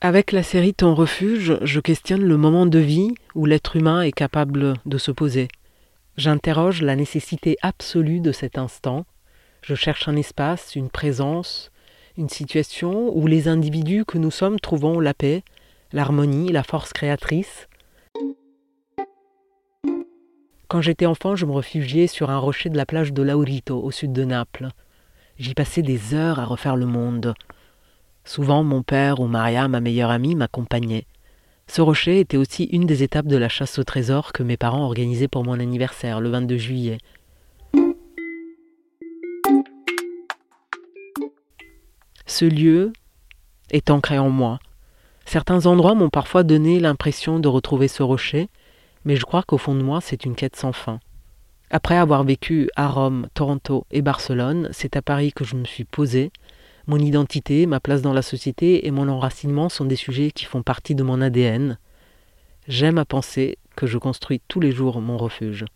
Avec la série Ton refuge, je questionne le moment de vie où l'être humain est capable de se poser. J'interroge la nécessité absolue de cet instant. Je cherche un espace, une présence, une situation où les individus que nous sommes trouvons la paix, l'harmonie, la force créatrice. Quand j'étais enfant, je me réfugiais sur un rocher de la plage de Laurito, au sud de Naples. J'y passais des heures à refaire le monde. Souvent, mon père ou Maria, ma meilleure amie, m'accompagnaient. Ce rocher était aussi une des étapes de la chasse au trésor que mes parents organisaient pour mon anniversaire, le 22 juillet. Ce lieu est ancré en moi. Certains endroits m'ont parfois donné l'impression de retrouver ce rocher, mais je crois qu'au fond de moi, c'est une quête sans fin. Après avoir vécu à Rome, Toronto et Barcelone, c'est à Paris que je me suis posé, mon identité, ma place dans la société et mon enracinement sont des sujets qui font partie de mon ADN. J'aime à penser que je construis tous les jours mon refuge.